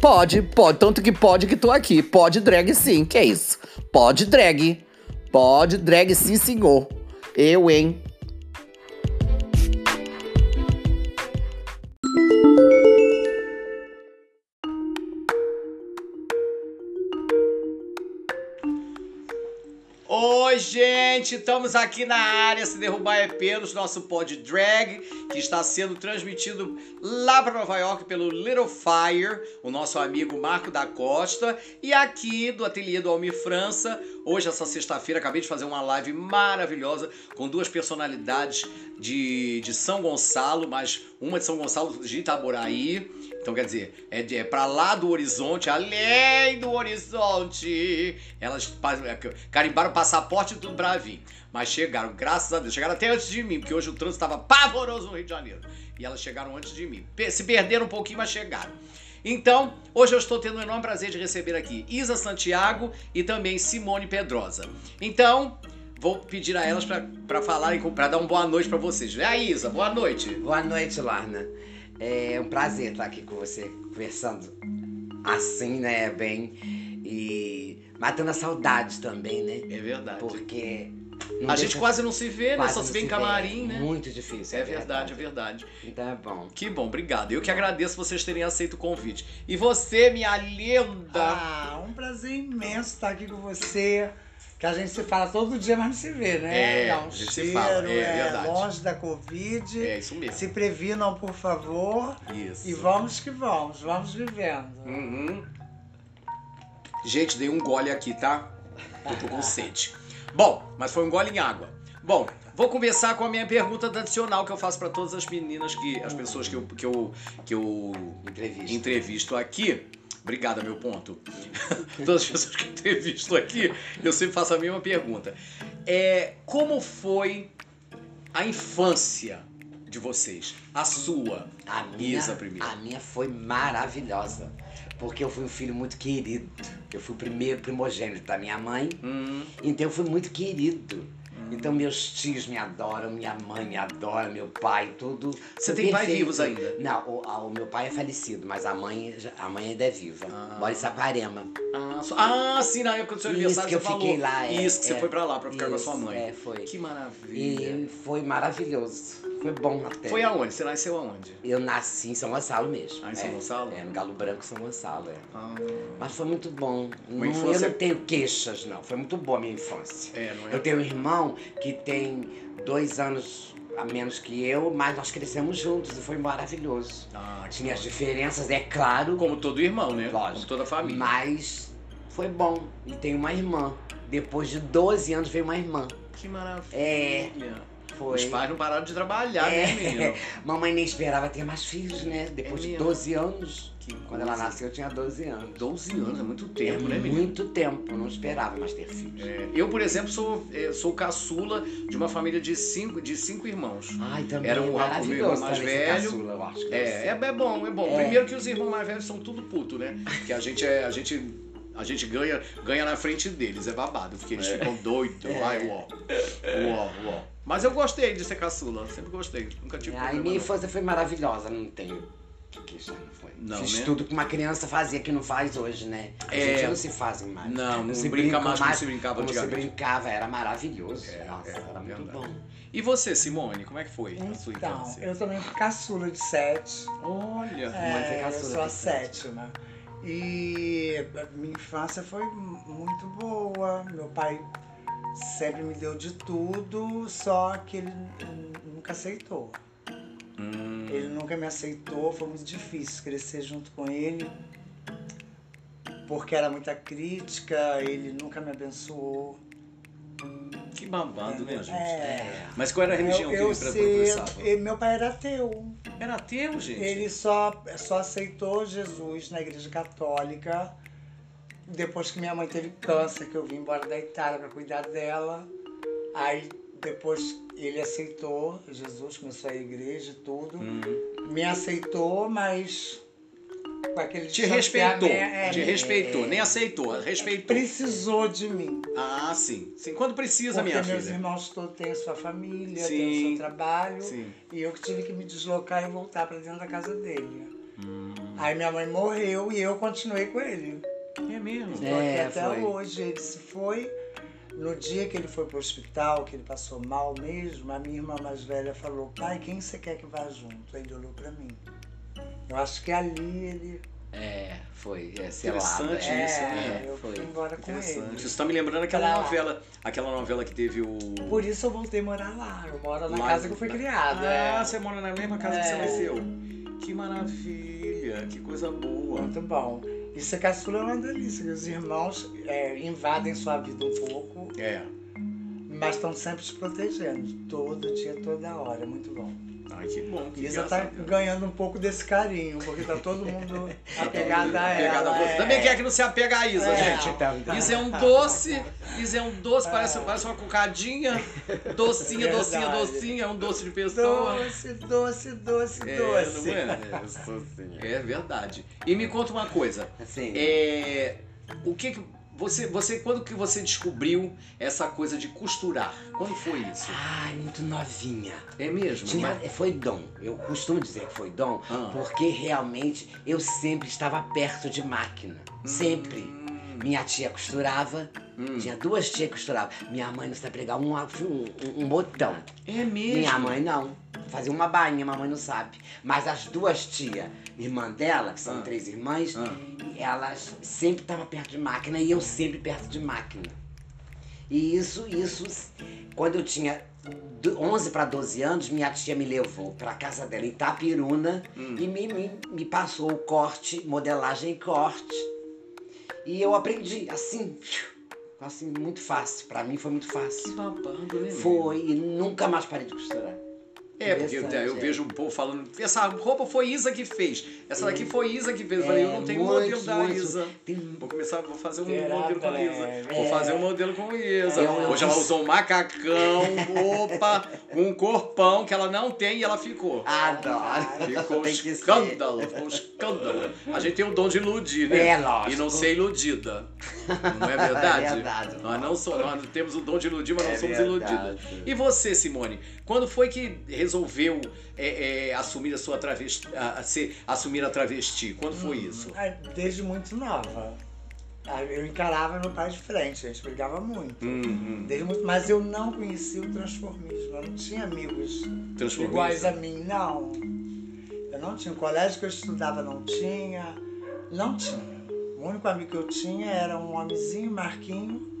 Pode, pode. Tanto que pode que tô aqui. Pode drag sim. Que é isso? Pode drag. Pode drag sim, senhor. Eu, hein? Gente! Estamos aqui na área Se Derrubar é Pelos, nosso pod drag, que está sendo transmitido lá para Nova York pelo Little Fire, o nosso amigo Marco da Costa, e aqui do ateliê do Almir França. Hoje, essa sexta-feira, acabei de fazer uma live maravilhosa com duas personalidades de, de São Gonçalo, mas uma de São Gonçalo de Itaboraí. Então, quer dizer, é, é pra lá do horizonte, além do horizonte. Elas pa- carimbaram passaporte e tudo pra vir. Mas chegaram, graças a Deus. Chegaram até antes de mim, porque hoje o trânsito estava pavoroso no Rio de Janeiro. E elas chegaram antes de mim. Se perderam um pouquinho, mas chegaram. Então, hoje eu estou tendo um enorme prazer de receber aqui Isa Santiago e também Simone Pedrosa. Então, vou pedir a elas para falarem, para dar uma boa noite para vocês. É a Isa, boa noite. Boa noite, Larna. É um prazer estar aqui com você, conversando assim, né, bem. E matando a saudade também, né? É verdade. Porque. Não A gente quase não se vê, né? Só se vê em vê. camarim, né? Muito difícil. É verdade, é verdade. Então é bom. Que bom, obrigado. Eu que agradeço vocês terem aceito o convite. E você, minha linda. Ah, um prazer imenso estar aqui com você. Que a gente se fala todo dia, mas não se vê, né? É, Dá um a gente se cheiro, fala, é verdade. longe da Covid. É isso mesmo. Se previnam, por favor. Isso. E vamos que vamos, vamos vivendo. Uhum. Gente, dei um gole aqui, tá? Eu tô com sede. Bom, mas foi um gole em água. Bom, vou começar com a minha pergunta tradicional que eu faço pra todas as meninas, que as pessoas que eu, que eu, que eu Entrevista. entrevisto aqui. Obrigada, meu ponto. Todas as pessoas que eu entrevisto aqui, eu sempre faço a mesma pergunta. É, como foi a infância de vocês? A sua? A minha, Isa primeiro. a minha foi maravilhosa. Porque eu fui um filho muito querido. Eu fui o primeiro primogênito da minha mãe. Hum, Então eu fui muito querido. Então meus tios me adoram, minha mãe me adora, meu pai, tudo. Você tem pais vivos ainda? Não, o, a- o meu pai é falecido, mas a mãe, a mãe ainda é viva. Ah. Mora em Saquarema. Ah, so- ah, sim, na época do seu Isso aniversário que eu você falou. fiquei lá, é, Isso, que você é. foi pra lá pra ficar com a Isso, sua mãe. É, foi. Que maravilha. E foi maravilhoso. Foi bom até. Foi aonde? Você nasceu aonde? Eu nasci em São Gonçalo mesmo. Ah, em São é, Gonçalo? É, no Galo Branco, São Gonçalo, é. Ah, Mas foi muito bom. Não- infância- Eu não tenho queixas, não. Foi muito boa a minha infância. é, não é? Eu tenho um irmão que tem dois anos a menos que eu, mas nós crescemos juntos e foi maravilhoso. Ah, Tinha as diferenças, é claro, Como todo irmão, né? Lógico. Como toda família. mas foi bom. E tenho uma irmã. Depois de 12 anos veio uma irmã. Que maravilha. É, Os Foi. pais não pararam de trabalhar, É. né, menino? Mamãe nem esperava ter mais filhos, né? Depois É de mesmo? 12 anos. Quando ela coisa. nasceu, eu tinha 12 anos. 12 anos, é muito tempo, né, é menino? muito tempo. Não esperava mais ter filhos. É, eu, por exemplo, sou, é, sou caçula de uma família de cinco, de cinco irmãos. Ai, também Era é um- o meu irmão mais velho. caçula, eu acho É, é, é bom, é bom. É. Primeiro que os irmãos mais velhos são tudo puto, né? Que a gente é. A gente, a gente ganha, ganha na frente deles, é babado, porque eles ficam doidos. É. Ai, uó. Uó, uó. Mas eu gostei de ser caçula, sempre gostei. Nunca tive Ai, problema. minha não. infância foi maravilhosa, não tenho que queixar, não foi. Não, Fiz né? tudo que uma criança fazia que não faz hoje, né? A É. gente não se fazem mais. Não, não se brinca brinca mais como mais se brincava Como se brincava, era maravilhoso. É, Nossa, é, era muito verdade. bom. E você, Simone, como é que foi a sua Então, infância? eu também fui caçula de sete. Olha, Mãe foi É, eu caçula sou a sétima. E a minha infância foi muito boa. Meu pai sempre me deu de tudo, só que ele nunca aceitou. Hum, Ele nunca me aceitou, foi muito difícil crescer junto com ele. Porque era muita crítica, ele nunca me abençoou. que babado, né, gente? É. Mas qual era a religião eu, que ele professava? e meu pai era ateu. Era ateu, gente? Ele só, só aceitou Jesus na igreja católica depois que minha mãe teve câncer, que eu vim embora da Itália para cuidar dela. Aí depois ele aceitou Jesus, começou a ir à igreja e tudo. Hum. Me aceitou, mas com aquele Te respeitou, é, te me- respeitou, nem aceitou, respeitou. Precisou de mim. Ah, sim. Sim, quando precisa, porque minha meus filha. irmãos todos têm a sua família, Sim. têm o seu trabalho. Sim. E eu que tive que me deslocar e voltar para dentro da casa dele. Hum. Aí minha mãe morreu e eu continuei com ele. É mesmo? É, até foi. hoje. Ele se foi. No dia que ele foi pro hospital, que ele passou mal mesmo, a minha irmã mais velha falou, pai, quem você quer que vá junto? Aí ele olhou pra mim. Eu acho que ali ele. É, foi. É. Interessante é, isso, é, né? eu foi. fui embora com Interessante. ele. Isso tá me lembrando aquela Pra novela, aquela novela que teve o. Por isso eu voltei a morar lá. Eu moro na Lá- casa que eu fui criada. Ah, é. você mora na mesma casa que É. você nasceu. Que maravilha, que coisa boa. Muito bom. E ser caçula é uma delícia. que Os irmãos é, invadem sua vida um pouco, É. mas estão sempre te protegendo. Todo dia, toda hora. É muito bom. Ai, que bom. Que Isa tá Deus. ganhando um pouco desse carinho, porque tá todo mundo apegado a Apegado a ela. você. é. Também quer que não se apega a Isa, É. gente. Então, Isa é um doce, Isa é um doce, parece, parece uma cocadinha. Docinha, Verdade. docinha, docinha, é um doce de pessoa. Doce, doce, doce, É, doce. não é? Eu sou assim. É verdade. E me conta uma coisa. Assim, É, o que que você, você quando que você descobriu essa coisa de costurar? Quando foi isso? Ai, muito novinha. É mesmo? Tinha, Mas- foi dom. Eu costumo dizer que foi dom, Ah. porque realmente eu sempre estava perto de máquina. Sempre. Hum, Minha tia costurava, hum. tinha duas tias que costuravam. Minha mãe não sabia pregar um, um, um botão. É mesmo? Minha mãe não. Fazia uma bainha, mamãe não sabe. Mas as duas tias, irmã dela, que são Ah. três irmãs, Ah. elas sempre estavam perto de máquina e eu sempre perto de máquina. E isso, isso, quando eu tinha do- 11 para 12 anos, minha tia me levou para casa dela em Itapiruna Hum. e me, me, me passou o corte, modelagem e corte. E eu aprendi assim, assim, muito fácil. Para mim foi muito Que fácil. babado, né? Foi e nunca mais parei de costurar. É, porque eu, eu é. vejo um povo falando, essa roupa foi Isa que fez, essa daqui foi Isa que fez. Eu falei, eu não É, tenho muito, modelo da. Isa. Tem Vou começar, vou fazer um Será, modelo com a Isa. Breve? Vou fazer um modelo com a Isa. Hoje ela usou um macacão, roupa, um corpão que ela não tem e ela ficou. Adoro. Ficou um escândalo, ficou um escândalo. A gente tem o dom de iludir, né? É, lógico. E não ser iludida. Não é verdade? É verdade. Nós não somos, nós temos o dom de iludir, mas não É somos verdade. iludidas. E você, Simone, quando foi que resolveu é, é, assumir a sua travesti, a, a ser, assumir a travesti? Quando foi isso? Ai, Desde muito nova. Ai, Eu encarava meu pai de frente, a gente brigava muito. Hum, Desde muito, mas eu não conhecia o transformismo. Eu não tinha amigos hum. Iguais a mim, não. Eu não tinha. O colégio que eu estudava não tinha. Não tinha. O único amigo que eu tinha era um homenzinho, Marquinho.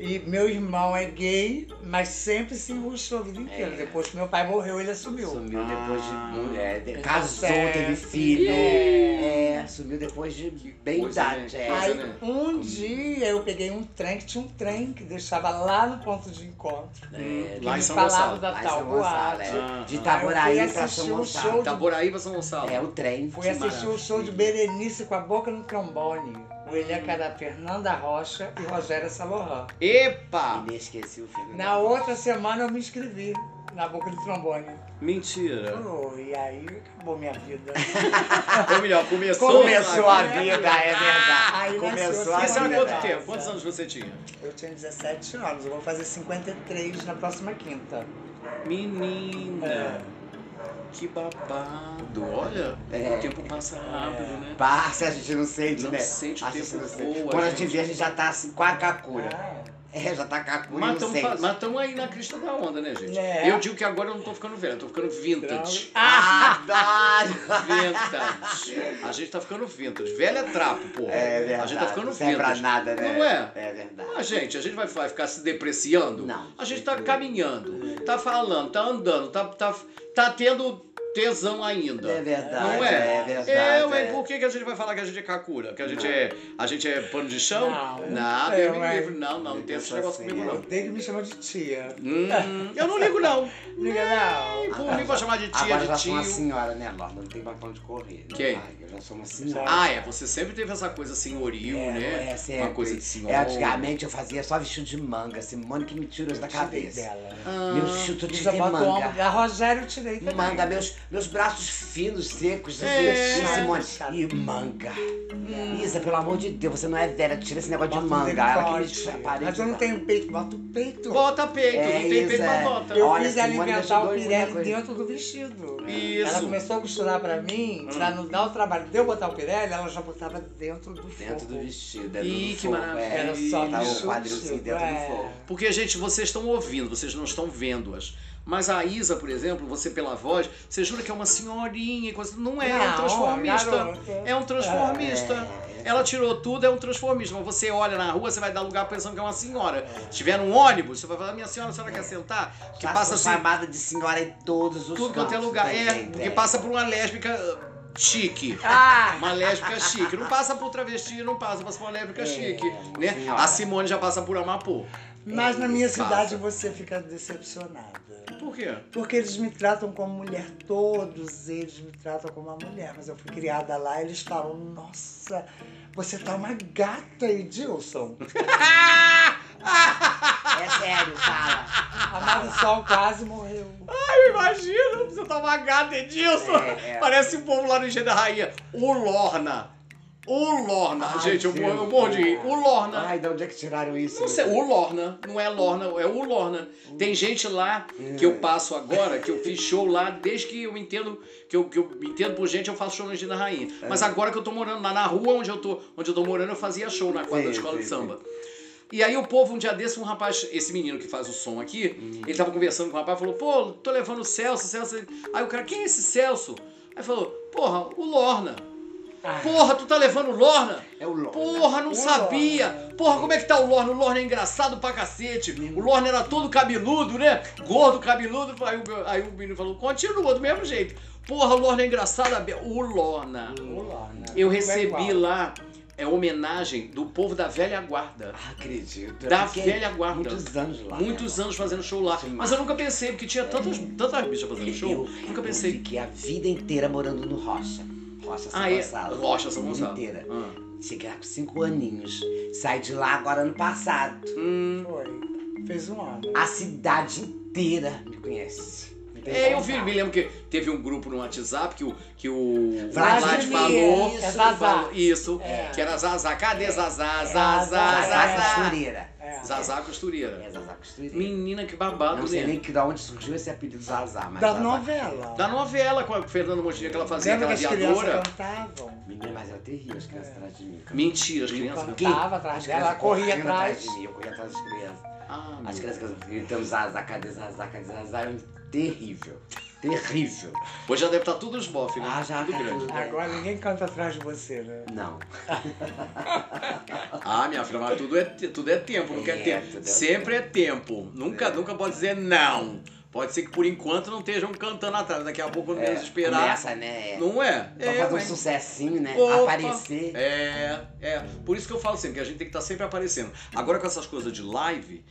E meu irmão é gay, mas sempre se enruxou a vida inteira. É. Depois que meu pai morreu, ele assumiu. Sumiu depois de. Ah. mulher, de- casou, certo. teve filho. É. É, sumiu depois de bem coisa, idade. né? É. Coisa, Aí né? um dia eu peguei um trem, que tinha um trem que deixava lá no ponto de encontro. É, Lá em me São falava Gonçalo. da Lá em tal São Gonçalo, boate. é. Ah, De ah. Itaboraí Aí eu fui pra São Gonçalo. Itaboraí pra São Gonçalo. É, o trem. Fui Que assistir o show de Berenice com a boca no trombone. O elenco era Fernanda Rocha e Rogério Salorran. Epa! Inesquecível filme. Na outra semana eu me inscrevi na boca do trombone. Mentira. Oh, e aí acabou minha vida. Ou melhor, começou. Começou a vida, é verdade. Aí Começou a vida. quanto tempo? Quantos anos você tinha? Eu tinha 17 anos, eu vou fazer 53 na próxima quinta. Menina. É. Que babado. Olha, É. o tempo passa rápido, né? Passa, a gente não sente, Não né? sente o A gente tempo não sente. Quando a gente. gente vê, a gente já tá assim, com a cacura. Ah, É, já tá cacura e Mas não sente. estamos aí na crista da onda, né, gente? É. Eu digo que agora eu não tô ficando velho, eu tô ficando vintage. Adoro! Vintage. A gente tá ficando vintage. Velho é trapo, pô. É verdade. A gente tá ficando não pra vintage. nada, né? Não é? É verdade. Ah, gente, a gente vai, vai ficar se depreciando? Não. A gente tá caminhando, tá falando, tá andando, tá, tá, tá tendo tesão ainda. É verdade. Não é? É verdade. Eu, hein? é. Por que, que a gente vai falar que a gente é kakura? Que a gente é, a gente é pano de chão? Não, Nada, eu, eu me livre. Não, não, não tem esse negócio sou comigo, assim, não. Odeio que me chama de tia. Hum, eu não ligo, não. Liga não. Por mim, pode chamar de tia, Agora eu de já sou uma senhora, né, Lorna? Não tem pra onde correr. né? Quem? Ai, eu já sou uma senhora. Ah, é, você sempre teve essa coisa senhoril, É, né? é, sempre. Uma coisa de senhora. É, antigamente eu fazia só vestido de manga, Simone que me tirou isso da cabeça. dela. Ah, Meus chutos de botou manga. A Rogério eu tirei também. Manga, meus, Meus braços finos, secos, É. assim, Simone. Chato. E manga. Isa, pelo amor de Deus, você não é velha, tira esse negócio de Bota manga. Ela que me Mas de eu não tenho peito, bota o peito. Bota peito, É não tem peito, mas é. bota. Eu Olha, fiz ajudou o pirelli dentro do vestido. Isso. Ela começou a costurar pra mim, pra não dar o trabalho de eu botar o pirelli, ela já botava dentro do Dentro forro. do vestido, dentro Ih, do que forro, maravilha. é. Era só no o quadrilzinho dentro é. do forro. Porque, gente, vocês estão ouvindo, vocês não estão vendo-as. Mas a Isa, por exemplo, você pela voz, você jura que é uma senhorinha e coisa. Não é, é um transformista. garota. É um transformista. É. Ela tirou tudo, é um transformista. Mas você olha na rua, você vai dar lugar pensando que é uma senhora. Se tiver num ônibus, você vai falar, minha senhora, a senhora quer sentar? Que Já passa assim, chamada de senhora em todos os tudo quanto é lugar. É, porque é. passa por uma lésbica uh, chique. Ah! Uma lésbica chique. Não passa por travesti, não passa, passa por uma lésbica É, chique. Né? senhora. A Simone já passa por Amapô. Mas na minha cidade você fica decepcionada. Por quê? Porque eles me tratam como mulher, todos eles me tratam como uma mulher. Mas eu fui criada lá e eles falam, nossa, você tá uma gata, Edilson. É sério, fala. A Marisol quase morreu. Eu imagino, você tá uma gata, Edilson. É, é. Parece o povo lá no Engenho da Rainha. O Lorna. O Lorna. Ai, Gente, eu, eu morro de rir. O Lorna. Ai, de onde é que tiraram isso? Não sei, o Lorna, não é Lorna, é o Lorna. Tem gente lá que eu passo agora, que eu fiz show lá desde que eu entendo, que eu, que eu entendo por gente, eu faço show no da Rainha. Mas agora que eu tô morando lá na rua onde eu tô, onde eu tô morando, eu fazia show na quadra da Sim, escola de sim, samba. E aí o povo, um dia desse, um rapaz, esse menino que faz o som aqui, ele tava conversando com o rapaz, falou, pô, tô levando o Celso, Celso. Aí o cara, quem é esse Celso? Aí falou, porra, o Lorna. Ah, Porra, tu tá levando o Lorna? É o Lorna. Porra, não O sabia! Porra, como é que tá o Lorna? O Lorna é engraçado pra cacete. O Lorna era todo cabeludo, né? Gordo, cabeludo. Aí o, aí o menino falou, continua do mesmo jeito. Porra, o Lorna é engraçado. O Lorna. o Lorna. Eu é recebi igual. lá é homenagem do povo da velha guarda. Ah, acredito. Da Eu velha guarda. Muitos anos lá. Muitos né? anos fazendo show lá. Demais. Mas eu nunca pensei, porque tinha tantas, tantas bichas fazendo show. Eu, Nunca eu pensei. fiquei a vida inteira morando no Rocha. Rocha São Ah, é? Gonçalo. Rocha, São Gonçalo. inteira. Ah. Cheguei lá com cinco aninhos. Saí de lá agora ano passado. Hum. Foi. Fez um ano. A cidade inteira me conhece. É, eu vi, me lembro que teve um grupo no WhatsApp que o, que o Vlad falou. é Zazá. falou- Isso, É. que era Zazá. Cadê Zazá? É, Zazá, Zazá Zazá. Costureira. É. Zazá Costureira. É, Zazá Costureira. Menina, que babado, Não sei né? nem que da onde surgiu esse apelido Zazá, mas Da Zazá. novela. Da novela com a Fernanda Montenegro que ela fazia Lembra que aquela as crianças viadora. cantavam? Menina, mas era terrível as crianças atrás de mim. Mentira, as crianças. Quem? Cantava atrás As dela, ela corria atrás. de mim, eu corria atrás das crianças. Ah, As crianças gritando Zazá, cadê Zazá, cadê Zazá? Era terrível. Terrível. Hoje já deve estar tudo os bofs, né? Ah, já tudo tá grande. tudo. Agora ninguém canta atrás de você, né? Não. Ah, minha filha, mas tudo é, tudo é tempo, não É, quer tempo. tudo é Sempre é tempo. Nunca, É. nunca pode dizer não. Pode ser que por enquanto não estejam cantando atrás. Daqui a pouco, quando É, esperar. Começa, né? Não é? Pra é, fazer um sucessinho, né? Opa. Aparecer. É, é. Por isso que eu falo sempre que a gente tem que estar sempre aparecendo. Agora com essas coisas de live,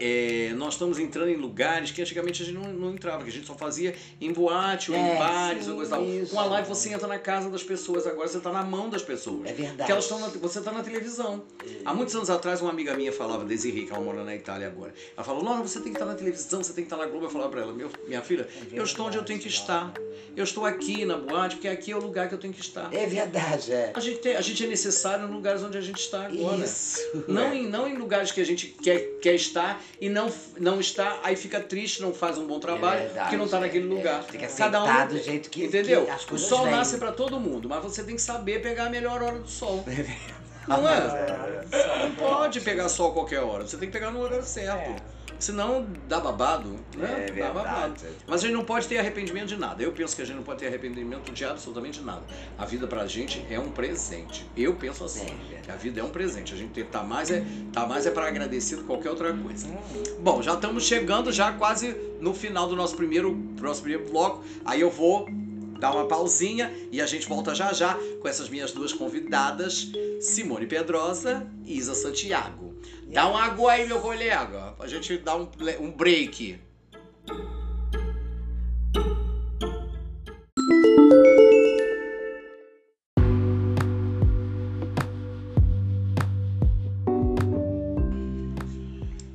é, nós estamos entrando em lugares que antigamente a gente não, não entrava, que a gente só fazia em boate ou em É, bares sim, ou coisa tal. Com a live você entra na casa das pessoas, agora você está na mão das pessoas. É verdade. Porque elas na- você está na televisão. Há muitos anos atrás, uma amiga minha falava, Desirê, que ela mora na Itália agora. Ela falou, Laura, você tem que estar na televisão, você tem que estar na Globo. Eu falava pra ela, Meu, minha filha, eu estou onde eu tenho que estar. Eu estou aqui na boate, porque aqui é o lugar que eu tenho que estar. É verdade, é. A gente, tem- a gente é necessário nos lugares onde a gente está agora. Isso. Não é. em, não em lugares que a gente quer, quer estar e não, não está, aí fica triste, não faz um bom trabalho, É verdade, porque não está naquele é. lugar. Tem que Cada um, aceitar do jeito que- Entendeu? que as o sol vêm. nasce para todo mundo, mas você tem que saber pegar a melhor hora do sol. Não é? Não pode pegar sol a qualquer hora, você tem que pegar no horário certo. É. Senão dá babado, né? É dá babado. verdade. Mas a gente não pode ter arrependimento de nada. Eu penso que a gente não pode ter arrependimento de absolutamente nada. A vida pra gente é um presente. Eu penso assim. É, a vida é um presente. A gente tá mais é, tá mais é para agradecer do que qualquer outra coisa. Bom, já estamos chegando já quase no final do nosso primeiro, nosso primeiro bloco. Aí eu vou dar uma pausinha e a gente volta já já com essas minhas duas convidadas, Simone Pedrosa e Isa Santiago. Dá um água aí, meu colega, pra gente dar um, um break.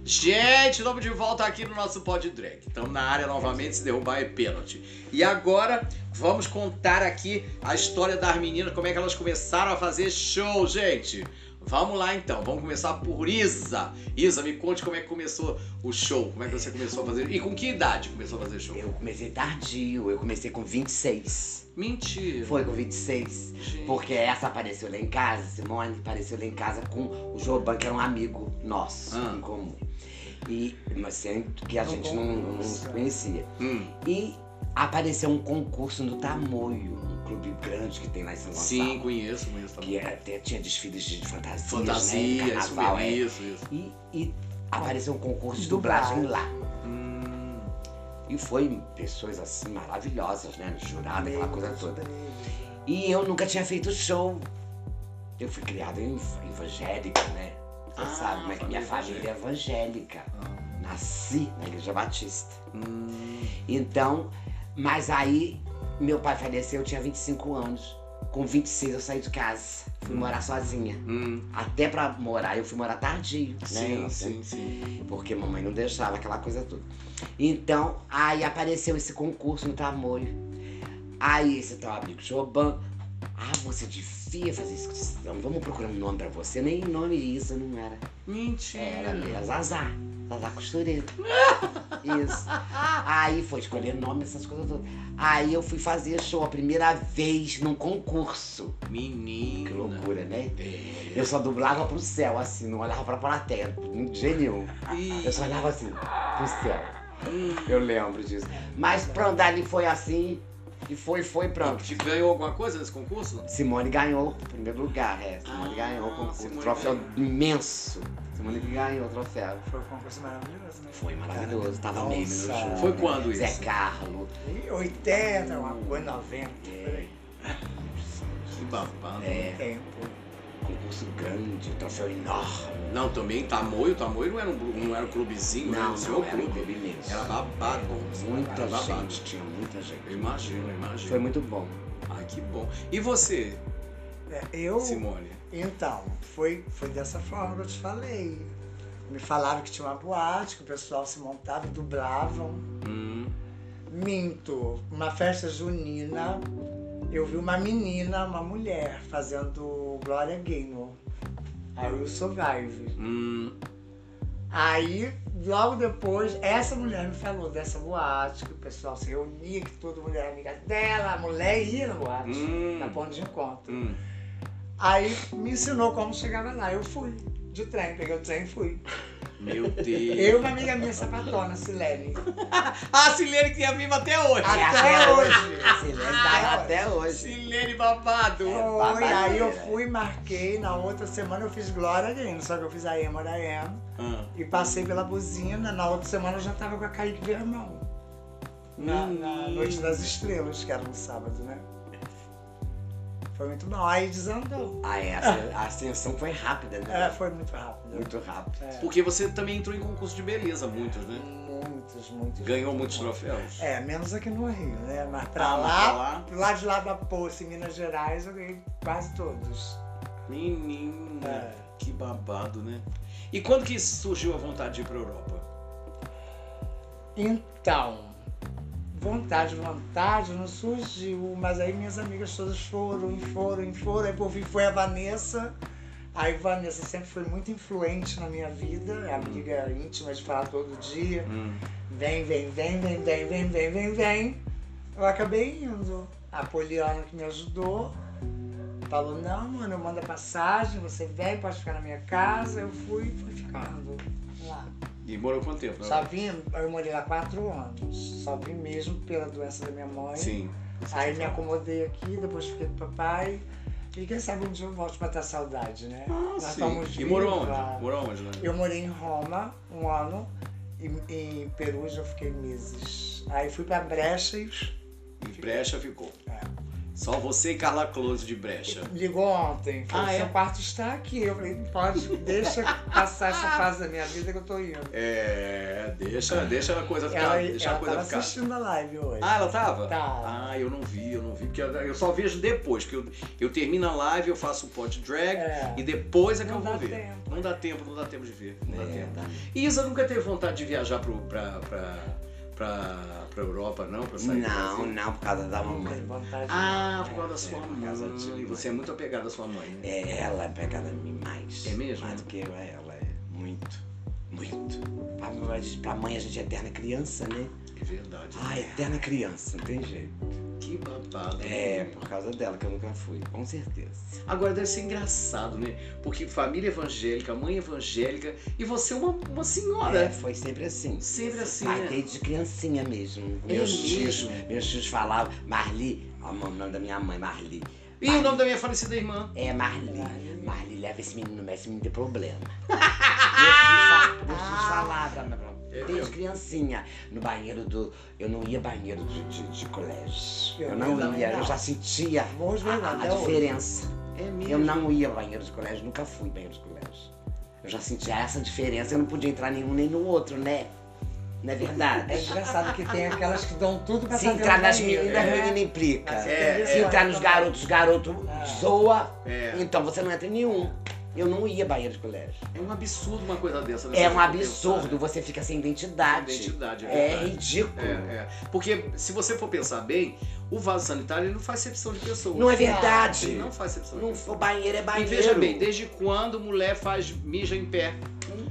Gente, estamos de volta aqui no nosso Pod Drag. Estamos na área novamente, se derrubar é pênalti. E agora vamos contar aqui a história das meninas, como é que elas começaram a fazer show, gente. Vamos lá então, vamos começar por Isa. Isa, me conte como é que começou o show, como é que você começou a fazer e com que idade começou a fazer show? Eu comecei tardio, eu comecei com 26. Mentira. Foi com 26. Gente. Porque essa apareceu lá em casa, Simone apareceu lá em casa com o Joban, que era um amigo nosso Ah. em comum. E, mas sempre que a gente não, não se conhecia. Hum, E apareceu um concurso no Tamoio, clube grande que tem lá em São Gonçalo. sim, conheço, conheço Que também. até tinha desfiles de fantasia, Fantasia, né? isso Carnaval, mesmo, é. isso, isso. E, e apareceu um concurso de Dublagem. lá. Hum, E foi pessoas assim maravilhosas, né? Jurada, aquela coisa toda. E eu nunca tinha feito show. Eu fui criada em evangélica, né? Você Ah, sabe como é que minha família é evangélica. Nasci na Igreja Batista. hum, Então, mas aí meu pai faleceu, eu tinha 25 anos. Com 26 eu saí de casa. Fui morar sozinha. hum. Até pra morar, eu fui morar tardio, né? Sim, Eu sim, sim. porque mamãe não deixava aquela coisa toda. Então, aí apareceu esse concurso no Tamoio. Aí esse tal amigo Joban, ah, você devia fazer isso. Não, Vamos procurar um nome pra você. Nem nome isso não era. Mentira. Era mesmo Zazá. Zazá Costureira. Isso. Aí foi escolher nome, essas coisas todas. Aí eu fui fazer show a primeira vez num concurso. Menina. Que loucura, né? É. Eu só dublava pro céu, assim, não olhava pra plateia, de jeito nenhum. Eu só olhava assim, pro céu. Eu lembro disso. Mas pronto, ali foi assim. E foi, foi, pronto. Te ganhou alguma coisa nesse concurso? Simone ganhou o primeiro lugar, é. Simone Ah, ganhou com um troféu ganhou. imenso. Simone que ganhou o troféu. Foi um concurso maravilhoso, né? Foi maravilhoso, tava Nossa. meme no show. Foi quando Zé isso? Carlos. E 80, uma coisa, 90, por aí. Que babado. É, Tempo. concurso grande, troféu enorme. Não, também Tamoio, Tamoio não era um, não era um clubezinho, era Não, um seu não, era um clube. clube imenso. Era babado. Muita era babado. gente, tinha muita gente. Eu imagino, eu imagino. Foi muito bom. Ai, que bom. E você, É, Eu, Simone? Então, foi, foi dessa forma que eu te falei. Me falaram que tinha uma boate, que o pessoal se montava e dublavam. Hum, Minto, uma festa junina, eu vi uma menina, uma mulher, fazendo Gloria Gaynor. A Will Survive. hum, Aí, logo depois, essa mulher me falou dessa boate, que o pessoal se reunia, que toda mulher era amiga dela, a mulher ia na boate, Hum. na ponto de encontro. hum. Aí me ensinou como chegava lá. Eu fui de trem, peguei o trem e fui. Meu Deus. Eu e uma amiga minha sapatona, Silene. Ah, Silene que é viva até hoje. Até hoje. A Silene tá até hoje. Silene babado. É. Foi, aí eu babadeira. fui, marquei, na outra semana eu fiz Glória Gaynor, só que eu fiz a Ema da Ema Ah, e passei pela buzina, na outra semana eu já tava com a Kaique Vermão. Na, na Hum. Noite das Estrelas, que era no sábado, né? Foi muito bom. Aí desandou. Ah, é, a ascensão foi rápida, né? É, foi muito rápido. Muito rápido. É. Porque você também entrou em concurso de beleza, muitos, né? Muitos, muitos. Ganhou muitos troféus. É, menos aqui no Rio, né? Mas pra Ah, lá, pra lá? pro lado de lá da Poça, em Minas Gerais, eu ganhei quase todos. Menina, É. que babado, né? E quando que surgiu a vontade de ir pra Europa? Então, vontade, vontade não surgiu, mas aí minhas amigas todas foram, e foram, e foram. Aí por fim foi a Vanessa. Aí Vanessa sempre foi muito influente na minha vida, é amiga íntima de falar todo dia. Hum. Vem, vem, vem, vem, vem, vem, vem, vem, vem. Eu acabei indo. A Poliana que me ajudou falou, não, mano, eu mando a passagem, você vem, pode ficar na minha casa. Eu fui, fui ficando lá. E morou quanto tempo? né? Só vim, eu morei lá quatro anos. Só vim mesmo pela doença da minha mãe. Sim. Aí me acomodei aqui, depois fiquei com o papai. E quem sabe um dia eu volto pra ter saudade, né? Ah, Nós sim. E morou onde? Morou onde, né? Eu morei em Roma um ano. E em Perugia eu fiquei meses. Aí fui pra Brechas. Em Brecha ficou. É. Só você e Carla Close de brecha. Ligou ontem. Falou, Ah, é? seu quarto está aqui. Eu falei, pode, deixa passar essa fase da minha vida que eu tô indo. É, deixa, deixa a coisa ficar. Ela, deixa a ela coisa tava ficar. assistindo a live hoje. Ah, ela tava? Tava. Ah, eu não vi, eu não vi, porque eu, só vejo depois, que eu, eu termino a live, eu faço o pod drag É. e depois é que Não eu vou dá ver. tempo. Não dá tempo, não dá tempo de ver. Não dá É, tempo. tá. E Isa nunca teve vontade de viajar pro, pra, pra, pra, pra Europa, não? Pra sair Não, não, por causa da mamãe. Ah, não. por causa da sua é, mãe. Você é muito apegado à sua mãe, né? É, ela é pegada em mim mais. É mesmo? Mais do que eu, é, ela é muito, muito. Pra, pra mãe a gente é eterna criança, né? É verdade. Ah, eterna criança, não tem jeito. Que babado. É, por causa dela que eu nunca fui, com certeza. Agora deve ser engraçado, né? Porque família evangélica, mãe evangélica e você é uma, uma senhora. É, foi sempre assim. Sempre assim, Pai, né? desde criancinha mesmo. É Meus tios, mesmo? meus tios falavam, Marli, ó, o nome da minha mãe, Marli. E o nome da minha falecida irmã? É Marli. Marli, leva esse menino, mas esse menino tem problema. meus tios fa- meus tios falavam, É desde mesmo? criancinha, no banheiro do. Eu não ia banheiro de, de, de colégio. Eu Eu não ia, não. eu já sentia a, a diferença. É. Eu não ia banheiro de colégio, nunca fui banheiro de colégio. Eu já sentia essa diferença, eu não podia entrar nenhum nem no outro, né? Não é verdade? É engraçado que tem aquelas que dão tudo pra Se entrar nas meninas, É. menina implica. É, Se entrar nos garotos, garoto É. zoa, É. então você não entra em nenhum. Eu não ia banheiro de colégio. É um absurdo uma coisa dessa. né? É um absurdo, pensar, né? você fica sem identidade. Identidade, é É ridículo. É, é. Porque se você for pensar bem, o vaso sanitário ele não faz acepção de pessoas. Não é verdade. Ele não faz acepção de Não, pessoas. o banheiro é E banheiro. veja bem, desde quando mulher faz mija em pé?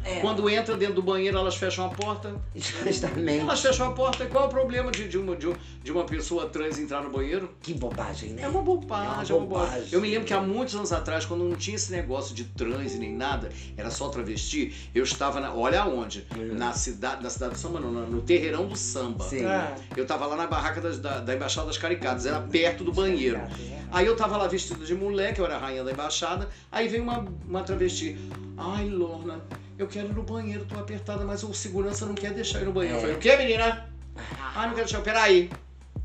É, Quando entra dentro do banheiro, elas fecham a porta. Justamente. Elas fecham a porta. E qual é o problema de, de uma, de, um- de uma pessoa trans entrar no banheiro? Que bobagem, né? É uma bobagem, é uma bobagem. bobagem. Eu me lembro que há muitos anos atrás, quando não tinha esse negócio de trans e nem nada, era só travesti, eu estava na. Olha aonde? Hum. Na cidade, na cidade do samba, não, no terreirão do samba. Sim. É. Eu tava lá na barraca das- da, da Embaixada das Caricadas, era perto do banheiro. Aí eu tava lá vestido de mulher, que eu era a rainha da embaixada, aí veio uma, uma travesti. Ai, Lorna, eu quero ir no banheiro, tô apertada, mas o segurança não quer deixar eu ir no banheiro. Eu É. falei, o quê, menina? Ah, não quero deixar eu. Peraí.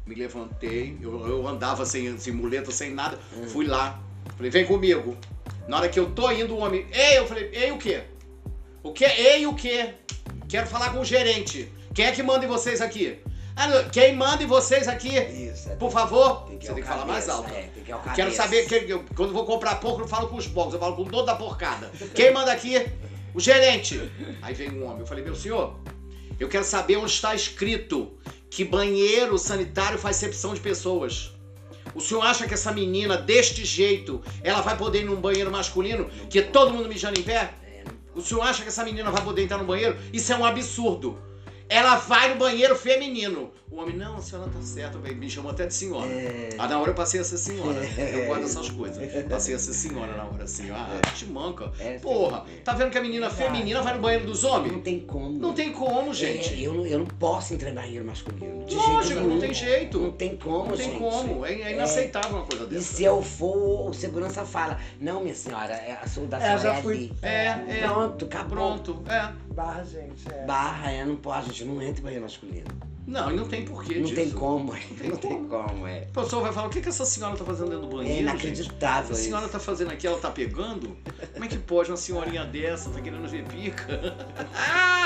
Me levantei, eu, eu andava sem, sem muleta, sem nada, Hum. fui lá. Falei, vem comigo. Na hora que eu tô indo, o homem. Ei, eu falei, ei o quê? O quê? Ei o quê? Quero falar com o gerente. Quem é que manda em vocês aqui? Ah, quem manda em vocês aqui? Isso. é Por favor, Tem que você ir tem que falar mais alto. É, tem que ao Quero cabeça. saber, que, eu- quando eu vou comprar pouco, eu não falo com os bons, eu falo com o dono da porcada. Quem manda aqui? O gerente. Aí vem um homem, eu falei, meu senhor, eu quero saber onde está escrito que banheiro sanitário faz recepção de pessoas. O senhor acha que essa menina, deste jeito, ela vai poder ir num banheiro masculino, que todo mundo mijando em pé? O senhor acha que essa menina vai poder entrar no banheiro? Isso é um absurdo. Ela vai no banheiro feminino. O homem, não, a senhora tá certa, me chamou até de senhora. É. Ah, na hora eu passei a ser senhora. É. Eu gosto dessas coisas. Passei a ser senhora na hora, assim. Ah, te manca. É, Porra, tá vendo que a menina feminina vai no banheiro dos Não homens? tem como. Não tem como, É, gente. eu, não, eu não posso entrar em banheiro masculino. De Lógico, jeito não tem jeito. Não tem como, Não tem gente. como. É, é inaceitável uma coisa E dessa. se eu for, o segurança fala, não, minha senhora, é a sua da É, senhora já é fui. ali. É, é. Pronto, acabou. Pronto, é. Barra, gente. É. Barra, é, não pode, a gente não entra em banheiro masculino. Não, e não tem porquê Não disso. tem como, é. tem não tem como. como, é. O pessoal vai falar, o que, que essa senhora tá fazendo dentro do É banheiro, gente? inacreditável A isso. senhora tá fazendo aqui, ela tá pegando? Como é que pode uma senhorinha dessa, tá querendo ver pica?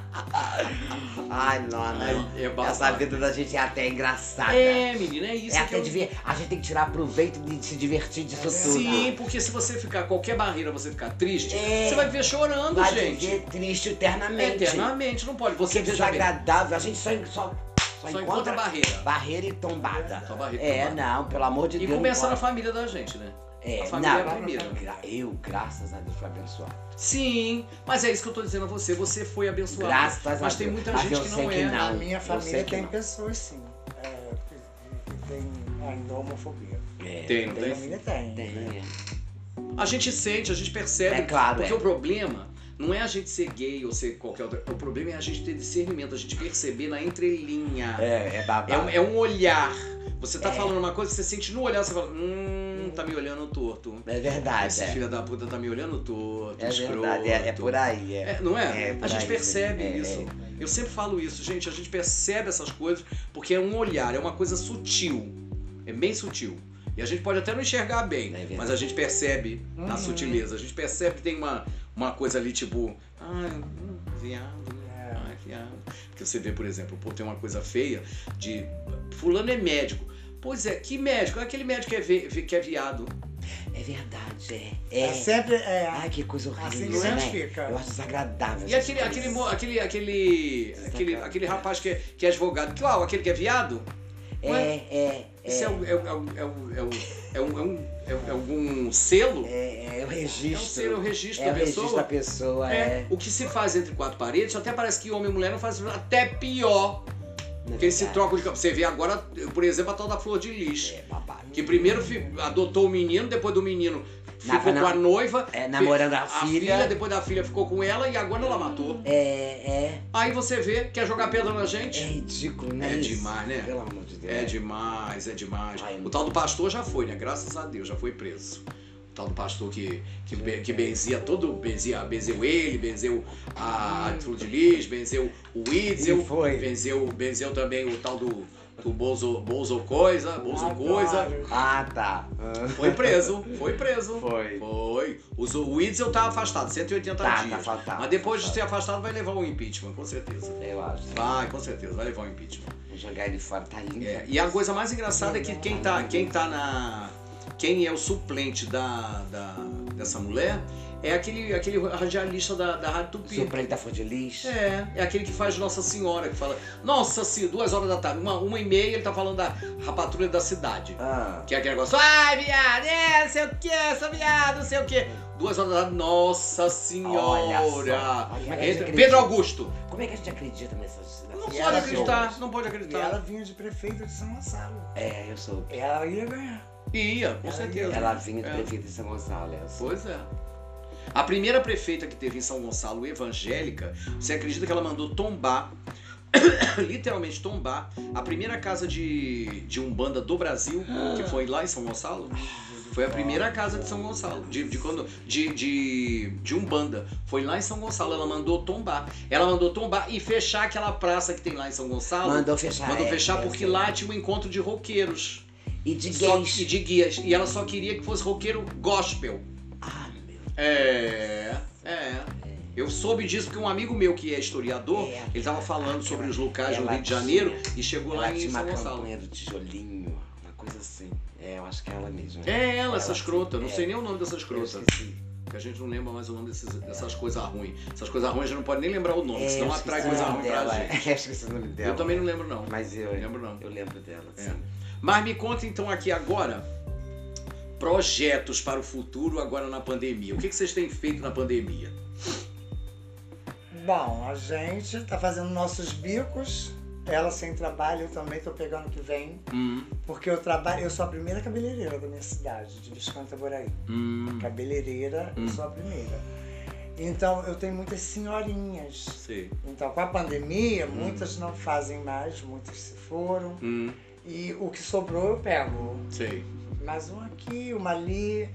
Ai, Lona, É essa vida da gente é até engraçada. É, menina, é isso É que até eu... de ver, a gente tem que tirar proveito de se divertir disso tudo. Sim, porque se você ficar, qualquer barreira, você ficar triste, É. você vai viver chorando, Vai gente. viver triste eternamente. Eternamente, não pode. Você é veja bem, desagradável, a gente só, só, só, só encontra encontra barreira. barreira e tombada. Só barreira e é, tombada. não, pelo amor de E Deus. começa não na família da gente, né? É, a família é a não, primeira. gra- Eu, graças a Deus, fui abençoado. Sim, mas é isso que eu tô dizendo a você. Você foi abençoado. Graças a mas tem Deus. muita Mas gente eu que não que é. não. Na minha família tem não. pessoas, sim, é, tem ainda homofobia. É, Tem, não Tem tem? família tem. tem, né? é. A gente sente, a gente percebe. É claro, Porque é. o problema não é a gente ser gay ou ser qualquer outro. O problema é a gente ter discernimento, a gente perceber na entrelinha. É, é É, babado. um, é um olhar. Você tá É. falando uma coisa, você sente no olhar, você fala, hum, tá me olhando torto. É verdade, Esse é. filho da puta tá me olhando torto, É escroto. verdade, é, é por aí. É. É, não é? É, por a gente aí, percebe é, isso. é. Eu sempre falo isso, gente. A gente percebe essas coisas porque é um olhar, é uma coisa sutil. É bem sutil. E a gente pode até não enxergar bem, É mas a gente percebe na Uhum. sutileza. A gente percebe que tem uma, uma coisa ali, tipo, ah, hum, viado, É. Ai, viado. Porque você vê, por exemplo, pô, tem uma coisa feia de. Fulano é médico. Pois é, que médico? Aquele médico que é, ve- que é viado. É verdade, é. É, É. sempre. É, Ai, que coisa assim horrível, que isso, né? identifica. Eu acho desagradável. E aquele, aquele, aquele, aquele, aquele, aquele rapaz que é, que é advogado, uau, aquele que é viado? É, é, Isso é, um- é, um- é, um- é, um- é, um- é, um- é, um- é, um- é algum selo? É, é o registro. É um selo, é o registro É o da registro pessoa? da pessoa, É, o que se faz entre quatro paredes, até parece que homem e mulher não fazem até pior. Porque eles se trocam de campo. Você vê agora, por exemplo, a tal da flor de lis. É. Que primeiro adotou o menino, depois do menino ficou na- com a noiva. É, namorando a a filha. depois da filha ficou com ela e agora ela matou. É, é. Aí você vê, quer jogar pedra na É gente? ridículo, né? É isso? demais, né? Pelo amor de Deus. É demais, é demais. Ai, O tal do pastor já foi, né? Graças a Deus, já foi preso. O tal do pastor que, que, que benzia todo, benzia, benzeu ele, benzeu a Flor de Lis, benzeu o Witzel, foi. benzeu, benzeu também o tal do, do Bolso, Bolso Coisa, Bolso Coisa. Adoro. Ah, tá. Ah. Foi preso, foi preso. Foi. Foi. O o Witzel tá afastado, 180 Tá, tá dias. afastado, Mas depois de afastado. ser afastado vai levar um impeachment, com certeza. Eu acho. Vai, com certeza, vai levar um impeachment. Vou jogar ele fora, tá lindo. É, e a coisa mais engraçada é que quem tá, quem tá na. Quem é o suplente da, da- dessa mulher é aquele, aquele radialista da, da Rádio Tupi. Fonte de Lixo. É, é aquele que faz Nossa Senhora, que fala, Nossa Senhora, duas horas da tarde, uma, uma e meia, ele tá falando da a patrulha da cidade. Ah. Que é aquele negócio, ai, viado, é, não sei o que, essa viado, não sei o que. Duas horas da tarde, Nossa Senhora. Olha só. Como é acredita? Pedro Augusto. Como é que a gente acredita nessas. Não pode ela acreditar, pessoas? não pode E acreditar. ela vinha de prefeito de São Gonçalo. É, eu sou. Ela ia ganhar. Ia, com Ela certeza. Ela vinha de É. prefeito de São Gonçalo. eu sou. Pois é. A primeira prefeita que teve em São Gonçalo, evangélica, você acredita que ela mandou tombar, literalmente tombar, a primeira casa de, de Umbanda do Brasil, que foi lá em São Gonçalo? Foi a primeira casa de São Gonçalo, de, de, quando, de, de, de Umbanda. Foi lá em São Gonçalo, ela mandou tombar. Ela mandou tombar e fechar aquela praça que tem lá em São Gonçalo. Mandou fechar. Mandou é, fechar é, porque sim. lá tinha um encontro de roqueiros. E de gays. e de guias. E ela só queria que fosse roqueiro gospel. Ah, É, é. Eu soube disso porque um amigo meu que é historiador, É, ele tava falando sobre os locais do Rio de Janeiro tinha- e chegou lá em tinha uma São Gonçalo. campanha do tijolinho, uma coisa assim. É, eu acho que é ela mesma. É ela, essa escrota. Não é. sei nem o nome dessa escrota. esqueci. Que a gente não lembra mais o nome desses- dessas coisas ruins. Essas coisas ruins a gente não pode nem lembrar o nome, É, senão atrai coisa ruim pra dela, gente. é. Eu esqueci o nome dela. Eu também não lembro, não. Mas eu, Não lembro, não. eu lembro dela, É. sim. Mas me conta então aqui agora projetos para o futuro agora na pandemia. O que que vocês têm feito na pandemia? Bom, a gente tá fazendo nossos bicos. Ela sem trabalho, eu também tô pegando o que vem. Hum, Porque eu trabalho, eu sou a primeira cabeleireira da minha cidade, de Visconde Itaboraí. hum, Cabeleireira, Hum. eu sou a primeira. Então eu tenho muitas senhorinhas. sei. Então com a pandemia, muitas não fazem mais, muitas se foram. Hum, E o que sobrou eu pego. sei. Mais um aqui, uma ali.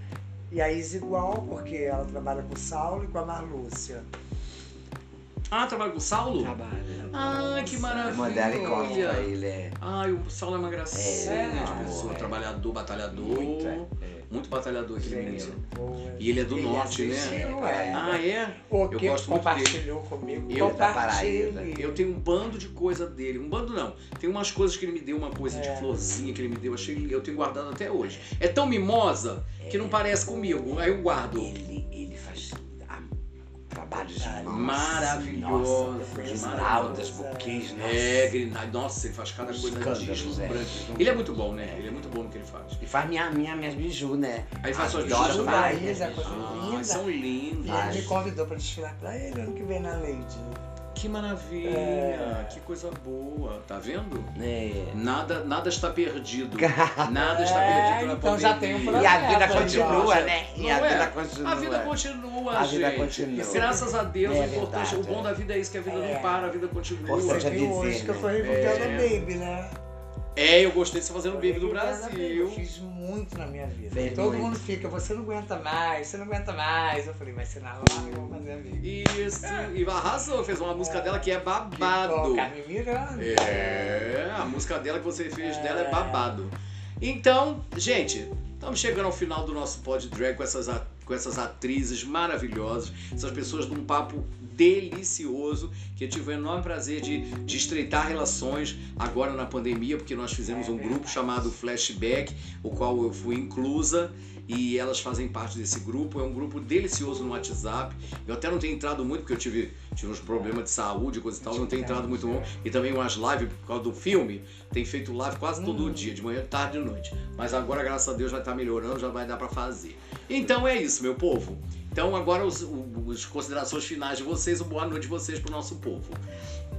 E a Isa igual, porque ela trabalha com o Saulo e com a Marlúcia. Ah, trabalha com o Saulo? Trabalha. Ah, que maravilha. E conta pra ele, é. Ai, o Saulo é uma gracinha É, de amor, pessoa. é. Trabalhador, batalhador. Muito, Muito, é. batalhador aquele Gente, menino. boa. E ele é do Ele norte, né? É, é. Ah, é? O eu gosto muito compartilhou comigo. Eu. Paraíba. Eu tenho um bando de coisa dele. Um bando não. Tem umas coisas que ele me deu, uma coisa É. de florzinha que ele me deu. Achei, eu tenho guardado até hoje. É tão mimosa que não parece comigo. Aí eu guardo. Ele, ele faz trabalhos de Trabalho. mão, Maravilhoso, nossa, maravilhoso. Esmeraldas, buquês, nossa. É, grinalda. Nossa, ele faz cada coisa deslumbrante. é. Ele é muito bom, né? Ele é muito bom no que ele faz. E faz minha, minha, minhas biju, né? Aí faz As suas faz, Isa, né? coisa Ah, linda. são E lindas. ele me convidou pra desfilar pra ele ano que vem na Lady. Que maravilha. É. Que coisa boa. Tá vendo? É. Nada, nada está perdido. Nada está É, perdido na então já tem um pandemia. E a vida continua, gente. né? E Não a é? vida continua. A vida continua, A gente. vida continua. E graças a Deus, É o importante, verdade, o bom é. da vida é isso, que a vida É. não para, a vida continua. Você é viu hoje que eu né? tô revocando É. a Baby, né? É, eu gostei de você fazendo o Baby do Eu Brasil. fiz muito na minha vida. Fez Todo muito. mundo fica, você não aguenta mais, você não aguenta mais. Eu falei, vai ser na hora que eu vou fazer a Baby. Isso, e arrasou, fez uma música dela que é babado. Com Carmen Miranda. É, a música dela que você fez dela é babado. Então, gente, estamos chegando ao final do nosso pod drag com essas, com essas atrizes maravilhosas, essas pessoas de um papo delicioso, que eu tive o enorme prazer de, de estreitar relações agora na pandemia, porque nós fizemos um grupo chamado Flashback, o qual eu fui inclusa, e elas fazem parte desse grupo. É um grupo delicioso no WhatsApp. Eu até não tenho entrado muito, porque eu tive, tive uns problemas de saúde, coisa e tal, não tenho entrado muito. E também umas lives por causa do filme. Tem feito live quase todo dia, de manhã, tarde e noite. Mas agora, graças a Deus, vai estar melhorando, já vai dar pra fazer. Então é isso, meu povo. Então agora os, os considerações finais de vocês, o boa noite de vocês pro nosso povo.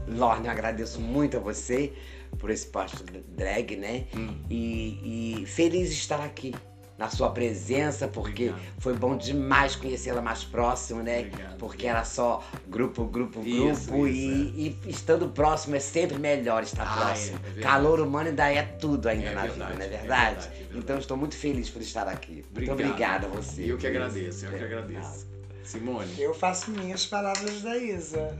Lorne, eu agradeço muito a você por esse pasto drag, né? Hum. E, e feliz de estar aqui na sua presença, porque Obrigado. foi bom demais conhecê-la mais próximo, né? Obrigado. Porque era só grupo, grupo, Isso, grupo. isso, e, e estando próximo é sempre melhor estar Ah, próximo. é, é. Calor humano ainda é tudo ainda É na verdade, vida, não é é verdade? verdade, é verdade. Então estou muito feliz por estar aqui. Obrigado. Muito obrigada a você. E eu que agradeço, eu que É. agradeço. Simone, Eu faço minhas palavras da Isa.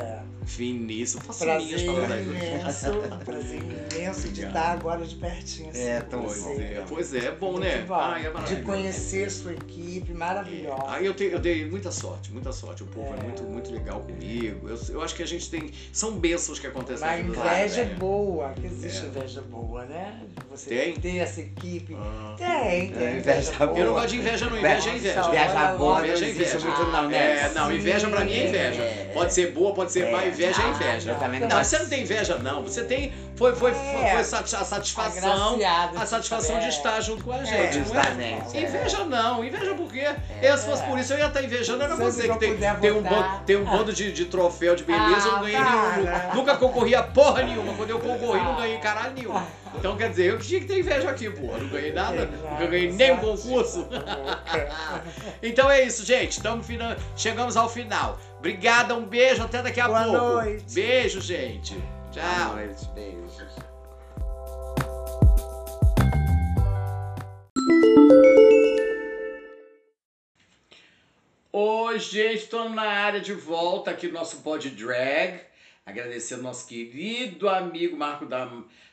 É. finíssimo. Faça minhas Prazer palavras. imenso, prazer imenso de estar agora de pertinho. assim, É, tão Pois você. é, pois é, é bom, né? bom. Ai, é de conhecer sua equipe maravilhosa. Aí eu, te- eu dei muita sorte, muita sorte. O povo é, É. muito, muito legal comigo. Eu, eu acho que a gente tem. São bênçãos que acontecem A inveja é gente. boa, que existe É. inveja boa, né? De Você Tem? ter essa equipe. Ah. Tem, tem. É, inveja boa. Eu não gosto de inveja, não. Inveja é inveja. Inveja boa Inveja é inveja. muito não, né? É, não, inveja pra mim é inveja. É. Pode ser boa, pode ser É. má, inveja é Ah, inveja. Eu também não Não, gosto. você não tem inveja, não. Você tem. Foi, foi, foi, É. foi sati- a satisfação. A satisfação de é. estar junto com a É, gente. não é? é. Inveja não, inveja por quê? Eu, se fosse por isso, eu ia estar invejando, era você eu que tem, tem um, bando, tem um bando de, de troféu de beleza, eu não Ah, ganhei para. nenhum. Nunca concorri a porra nenhuma. Quando eu concorri, não ganhei caralho nenhum. Então quer dizer, eu que tinha que ter inveja aqui, porra. Não ganhei nada, nunca ganhei nenhum concurso. Então é isso, gente. Estamos fina... Chegamos ao final. Obrigada, um beijo, até daqui a Boa pouco. noite. Beijo, gente. Boa Tchau. noite, beijos. Oi, gente, estamos na área de volta aqui do nosso Pod Drag. Agradecendo ao nosso querido amigo Marco da,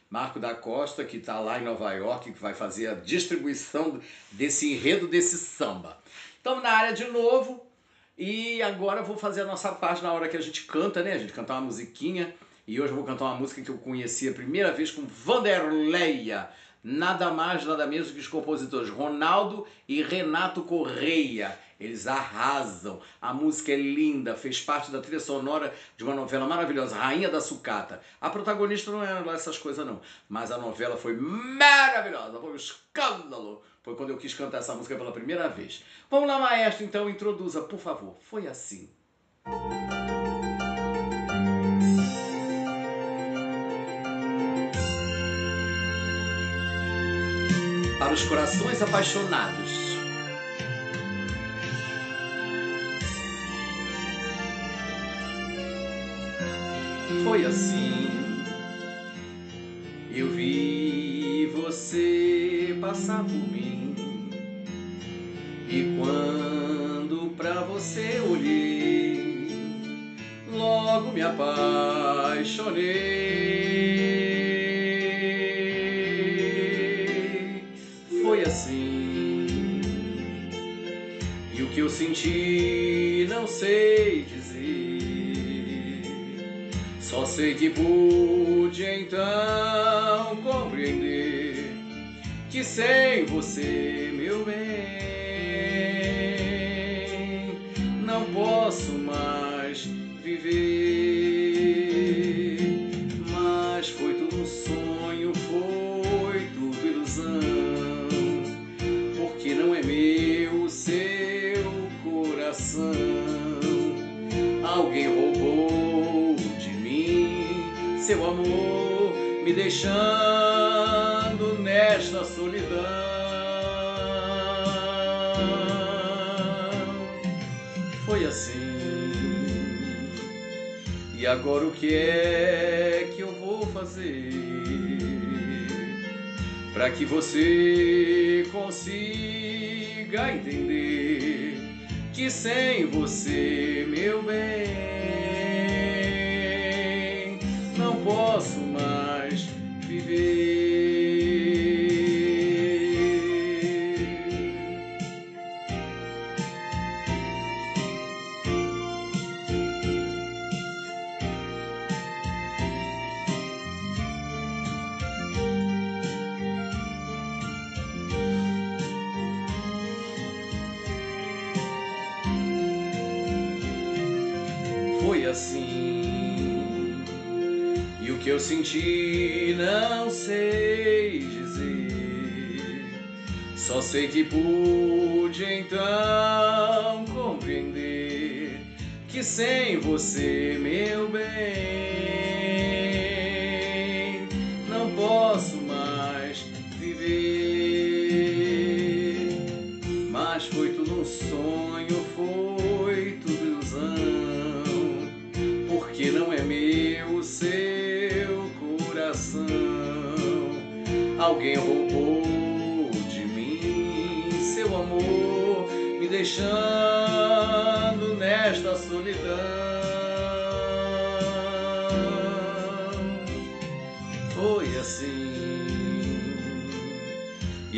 Marco da Costa, que está lá em Nova York, que vai fazer a distribuição desse enredo desse samba. Estamos na área de novo e agora vou fazer a nossa parte na hora que a gente canta, né? A gente cantar uma musiquinha. E hoje eu vou cantar uma música que eu conheci a primeira vez com Vanderleia. Nada mais, nada menos que os compositores Ronaldo e Renato Correia. Eles arrasam. A música é linda, fez parte da trilha sonora de uma novela maravilhosa, Rainha da Sucata. A protagonista não era lá essas coisas, não. Mas a novela foi maravilhosa, foi um escândalo. Foi quando eu quis cantar essa música pela primeira vez. Vamos lá, maestro, então, introduza, por favor. Foi assim. Para os corações apaixonados. Foi assim. Eu vi você passar por mim. E quando pra você olhei, logo me apaixonei. Foi assim. E o que eu senti, não sei dizer. Só sei que pude então sem você, agora o que é que eu vou fazer? Para que você consiga entender que sem você, senti não sei dizer. Só sei que pude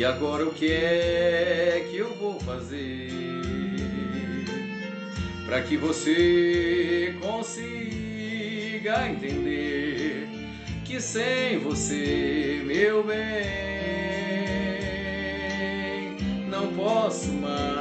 E agora o que é que eu vou fazer para que você consiga entender que sem você, meu bem, não posso mais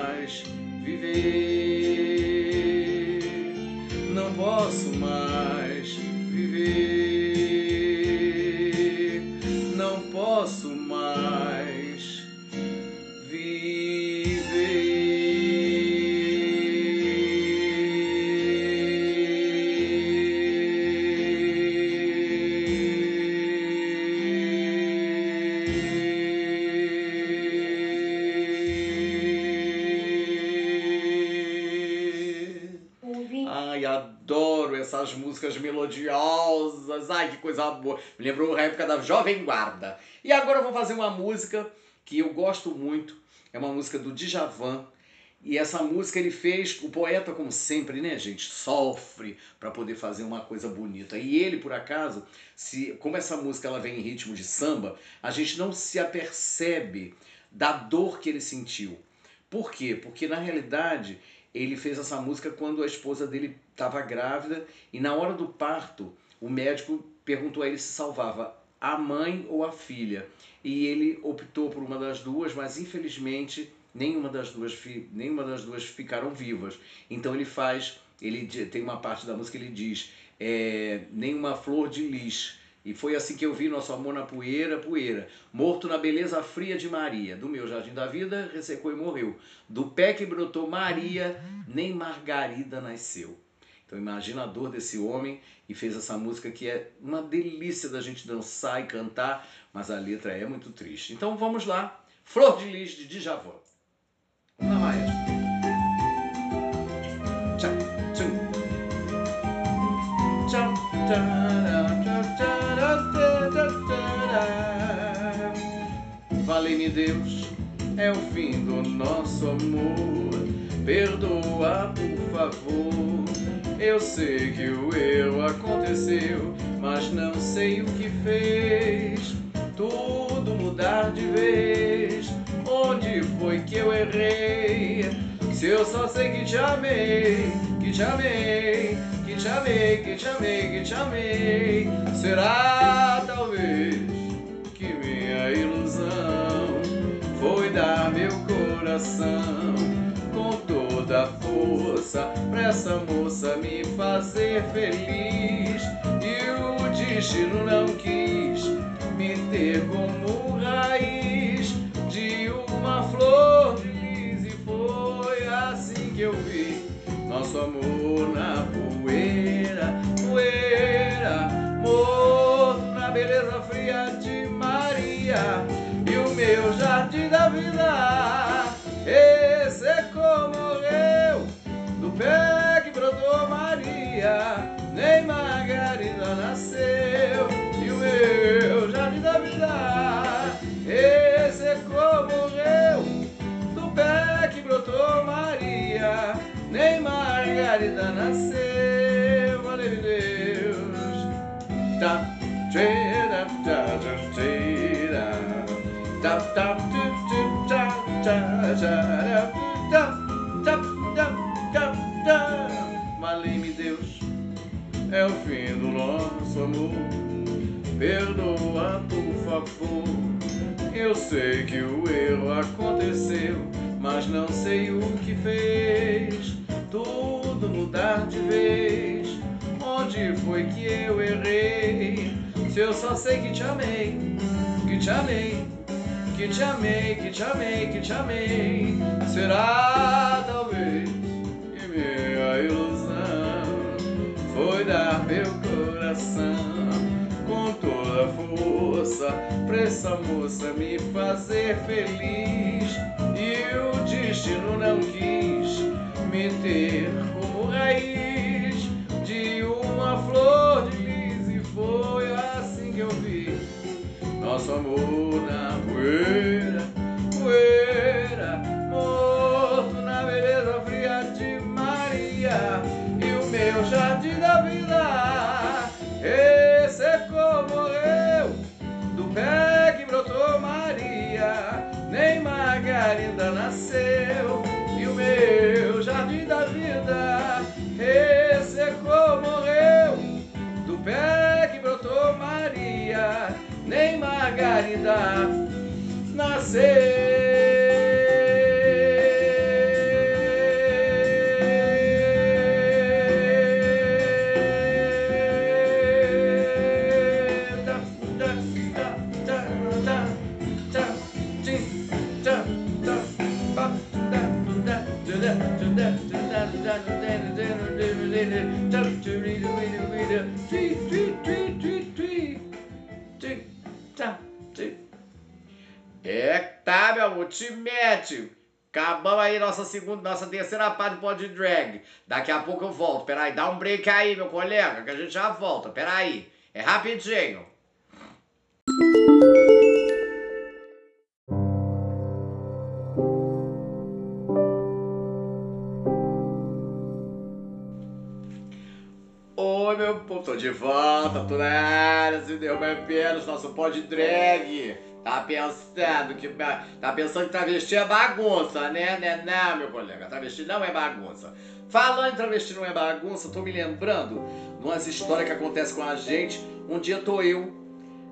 melodiosas. Ai, que coisa boa. Me lembrou a época da Jovem Guarda. E agora eu vou fazer uma música que eu gosto muito. É uma música do Djavan. E essa música ele fez, o poeta, como sempre, né, gente, sofre para poder fazer uma coisa bonita. E ele, por acaso, se, como essa música ela vem em ritmo de samba, a gente não se apercebe da dor que ele sentiu. Por quê? Porque na realidade ele fez essa música quando a esposa dele estava grávida e na hora do parto o médico perguntou a ele se salvava a mãe ou a filha. E ele optou por uma das duas, mas infelizmente nenhuma das duas, nenhuma das duas ficaram vivas. Então ele faz, ele tem uma parte da música que ele diz, é, nenhuma flor de lis. E foi assim que eu vi nosso amor na poeira, poeira. Morto na beleza fria de Maria. Do meu jardim da vida, ressecou e morreu. Do pé que brotou Maria, nem Margarida nasceu. Então imagina a dor desse homem e fez essa música que é uma delícia da gente dançar e cantar, mas a letra é muito triste. Então vamos lá. Flor de Lis de Djavan. Lá, maestro. Tchau, tchau. Tchau, tchau, Vale-me Deus, é o fim do nosso amor. Perdoa, por favor. Eu sei que o erro aconteceu, mas não sei o que fez. Tudo mudar de vez. Onde foi que eu errei? Se eu só sei que te amei, que te amei, que te amei, que te amei, que te amei. Será talvez meu coração com toda a força pra essa moça me fazer feliz. E o destino não quis me ter como raiz de uma flor de lis. E foi assim que eu vi nosso amor na poeira, Valeu-me Deus, é o fim do nosso amor. Perdoa, por favor. Eu sei que o erro aconteceu, mas não sei o que fez. Tudo mudar de vez. Onde foi que eu errei? Se eu só sei que te amei, que te amei, que te amei, que te amei, que te amei. Será talvez que minha ilusão foi dar meu coração com toda a força pra essa moça me fazer feliz. E o destino não quis me ter como raiz de uma flor de lis e foi nosso amor na poeira, poeira, morto na beleza fria de Maria. E o meu jardim da vida ressecou, morreu do pé que brotou Maria, nem Margarida nasceu. E o meu jardim da vida ressecou, morreu do pé que brotou Maria, nem Margarida É, Acabamos aí nossa segunda, nossa terceira parte do Pod Drag. Daqui a pouco eu volto. Peraí, dá um break aí, meu colega, que a gente já volta. Peraí, é rapidinho. De volta, tô na área, se deu bem pelos, nosso pod drag. Tá pensando que. Tá pensando que travesti é bagunça, né? né? Não, meu colega, travesti não é bagunça. Falando em travesti não é bagunça, tô me lembrando de umas histórias que acontecem com a gente. Um dia tô eu.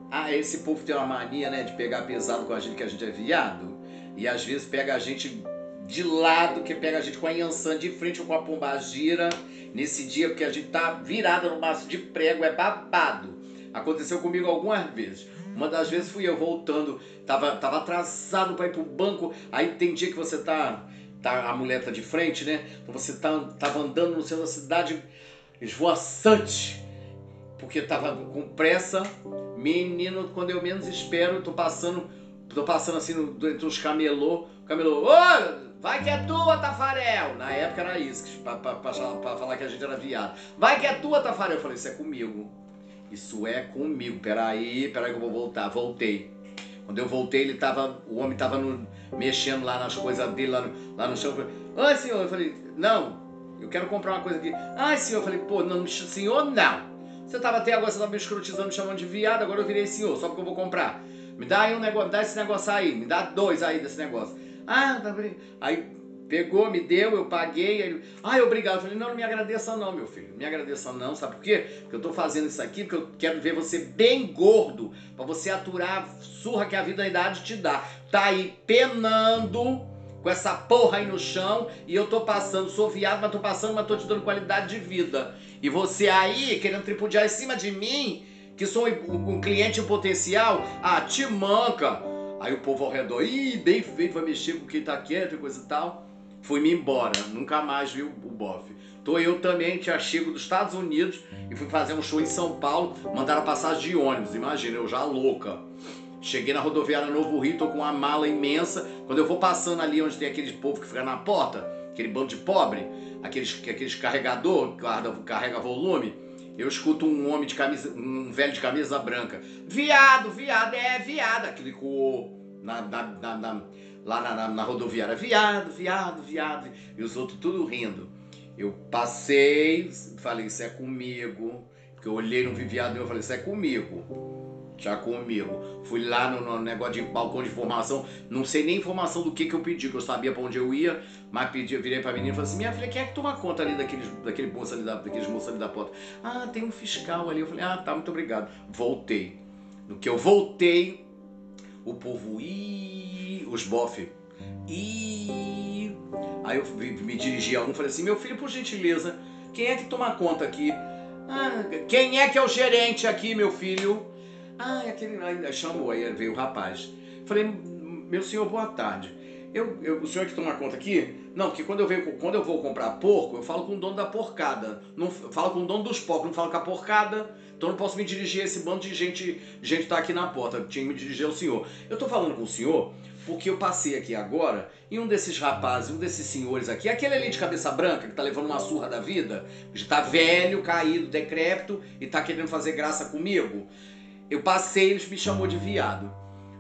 Ah, esse povo tem uma mania, né, de pegar pesado com a gente, que a gente é viado. E às vezes pega a gente de lado, que pega a gente com a Yansan de frente ou com a pombagira. Nesse dia, porque a gente tá virada no maço de prego, é babado. Aconteceu comigo algumas vezes. Uma das vezes fui eu voltando, tava, tava atrasado para ir pro banco, aí dia que você tá, tá, a mulher tá de frente, né? Então você tá, tava andando no centro da cidade esvoaçante, porque tava com pressa. Menino, quando eu menos espero, tô passando, tô passando assim no, entre os camelô, camelô, ô, vai que é tua, Tafarel! Na época era isso, pra, pra, pra, pra falar que a gente era viado. Vai que é tua, Tafarel! Eu falei, isso é comigo. Isso é comigo. Peraí, peraí que eu vou voltar. Voltei. Quando eu voltei, ele tava. O homem tava no, mexendo lá nas coisas dele, lá no, lá no chão. Eu falei, ai senhor, eu falei, não, eu quero comprar uma coisa aqui. Ai senhor, eu falei, pô, não, senhor não. Você tava até agora, você tava me escrotizando, me chamando de viado, agora eu virei senhor, só porque eu vou comprar. Me dá aí um negócio, dá esse negócio aí, me dá dois aí desse negócio. Ah, tá. Aí pegou, me deu, eu paguei. Aí, ai, obrigado. Eu falei, não, não me agradeça não, meu filho. Não me agradeça não, sabe por quê? Porque eu tô fazendo isso aqui porque eu quero ver você bem gordo, para você aturar a surra que a vida da idade te dá. Tá aí penando com essa porra aí no chão e eu tô passando, sou viado, mas tô passando, mas tô te dando qualidade de vida. E você aí querendo tripudiar em cima de mim, que sou um, cliente potencial, ah, te manca. Aí o povo ao redor, ih, bem feito, vai mexer com quem tá quieto e coisa e tal. Fui-me embora, nunca mais vi o, o bofe. Tô eu também, já chego dos Estados Unidos e fui fazer um show em São Paulo, mandaram passagem de ônibus, imagina, eu já louca. Cheguei na rodoviária Novo Rio, tô com uma mala imensa. Quando eu vou passando ali onde tem aquele povo que fica na porta, aquele bando de pobre, aqueles, aqueles carregador que carrega volume, eu escuto um homem de camisa, um velho de camisa branca. Viado, viado, é viado. Aquele coou na, na, na, na, lá na, na, rodoviária. Viado, viado, viado. E os outros tudo rindo. Eu passei, falei, isso é comigo. Porque eu olhei, não vi viado eu falei, isso é comigo já comigo. Fui lá no, no, negócio de balcão de informação, não sei nem informação do que, que eu pedi, que eu sabia pra onde eu ia, mas pedi, virei pra menina e falei assim: minha filha, quem é que toma conta ali daqueles, daquele moço ali, da, daqueles moços ali da porta? Ah, tem um fiscal ali. Eu falei: ah, tá, muito obrigado. Voltei. No que eu voltei, o povo, ih, os bofe, ih. Aí eu me dirigi a um e falei assim: meu filho, por gentileza, quem é que toma conta aqui? Ah, quem é que é o gerente aqui, meu filho? Ah, é aquele. Aí chamou, aí veio o rapaz. Falei, meu senhor, boa tarde. Eu, eu, o senhor que toma conta aqui? Não, porque quando eu, venho, quando eu vou comprar porco, eu falo com o dono da porcada. Não falo com o dono dos porcos, não falo com a porcada. Então não posso me dirigir a esse bando de gente. Gente tá aqui na porta. Tinha que me dirigir ao senhor. Eu tô falando com o senhor porque eu passei aqui agora e um desses rapazes, um desses senhores aqui, aquele ali de cabeça branca que tá levando uma surra da vida, que tá velho, caído, decrépito e tá querendo fazer graça comigo. Eu passei, ele me chamou de viado.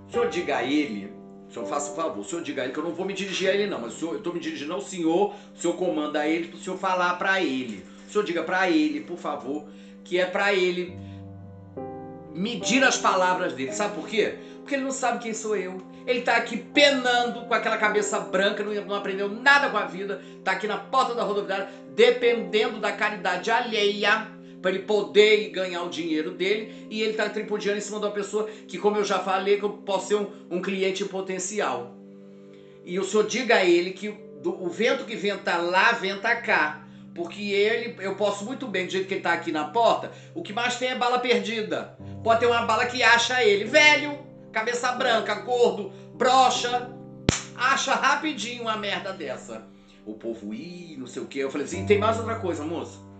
O senhor diga a ele o senhor faça favor, o senhor diga a ele que eu não vou me dirigir a ele não, mas senhor, eu estou me dirigindo ao senhor, o senhor comanda ele para o senhor falar para ele. O senhor diga para ele, por favor, que é para ele medir as palavras dele. Sabe por quê? Porque ele não sabe quem sou eu. Ele está aqui penando com aquela cabeça branca, não, não aprendeu nada com a vida, está aqui na porta da rodoviária, dependendo da caridade alheia para ele poder ganhar o dinheiro dele e ele está tripudiando em cima de uma pessoa que, como eu já falei, que eu posso ser um, um cliente potencial. E o senhor diga a ele que do, o vento que venta lá, venta cá. Porque ele, eu posso muito bem, do jeito que ele está aqui na porta, o que mais tem é bala perdida. Pode ter uma bala que acha ele, velho, cabeça branca, gordo, brocha, acha rapidinho uma merda dessa. O povo, ih, não sei o que. Eu falei assim, tem mais outra coisa, moço.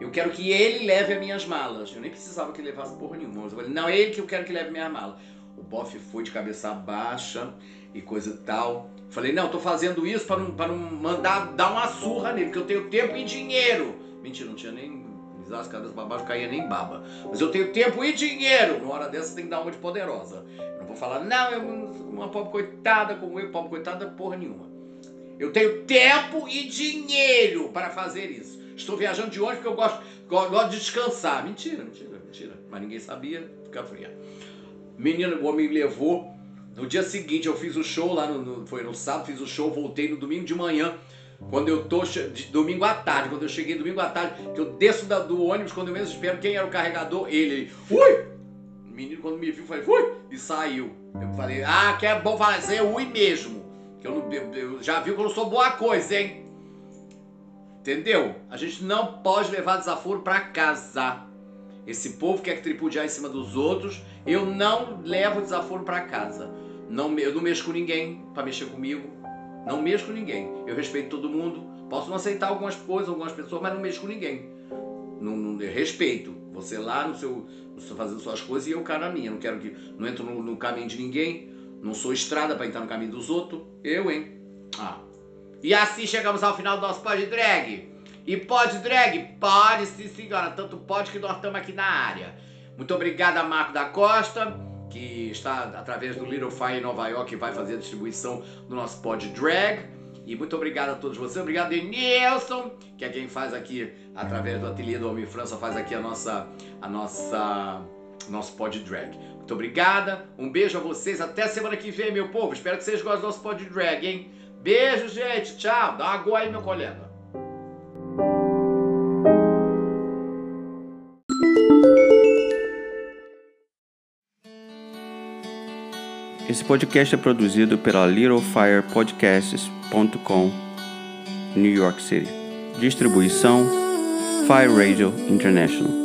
Eu quero que ele leve as minhas malas. Eu nem precisava que ele levasse porra nenhuma. Eu falei, não, é ele que eu quero que leve minha mala. O bofe foi de cabeça baixa e coisa e tal. Falei, não, tô fazendo isso para não, pra não mandar dar uma surra nele, porque eu tenho tempo e dinheiro. Mentira, não tinha nem. As cabeças pra baixo caía nem baba. Mas eu tenho tempo e dinheiro. Numa hora dessa tem que dar uma de poderosa. Eu não vou falar, não, eu, uma pobre coitada como eu, pobre coitada, porra nenhuma. Eu tenho tempo e dinheiro para fazer isso. Estou viajando de ônibus porque eu gosto, gosto de descansar. Mentira, mentira, mentira. Mas ninguém sabia, fica fria. Menino, o homem me levou. No dia seguinte eu fiz o show lá no, no, Foi no sábado, fiz o show, voltei no domingo de manhã. Quando eu tô. De, domingo à tarde, quando eu cheguei domingo à tarde, que eu desço da, do ônibus, quando eu mesmo espero quem era o carregador, ele. ele! O menino, quando me viu, falei, fui! E saiu. Eu falei, ah, que é bom fazer ui mesmo. Que eu, eu, eu já viu que eu não sou boa coisa, hein? Entendeu? A gente não pode levar desaforo para casa. Esse povo quer tripudiar em cima dos outros. Eu não levo desaforo para casa. Não, eu não mexo com ninguém para mexer comigo. Não mexo com ninguém. Eu respeito todo mundo. Posso não aceitar algumas coisas, algumas pessoas, mas não mexo com ninguém. Não, não respeito. Você lá no seu, fazendo suas coisas e eu cá na minha. Não quero que não entro no, no caminho de ninguém. Não sou estrada para entrar no caminho dos outros. Eu, hein? Ah, e assim chegamos ao final do nosso Pod Drag. E pode drag? Pode sim, senhora. Tanto pode que nós estamos aqui na área. Muito obrigado a Marco da Costa, que está através do Little Fire em Nova York e vai fazer a distribuição do nosso Pod Drag. E muito obrigado a todos vocês. Obrigado, Denilson, que é quem faz aqui, através do ateliê do Homem França, faz aqui a nossa, a nossa, nosso Pod Drag. Muito obrigada. Um beijo a vocês. Até semana que vem, meu povo. Espero que vocês gostem do nosso Pod Drag, hein? Beijo, gente. Tchau. Dá uma água aí, meu colega. Esse podcast é produzido pela littlefirepodcasts.com, New York City. Distribuição Fire Radio International.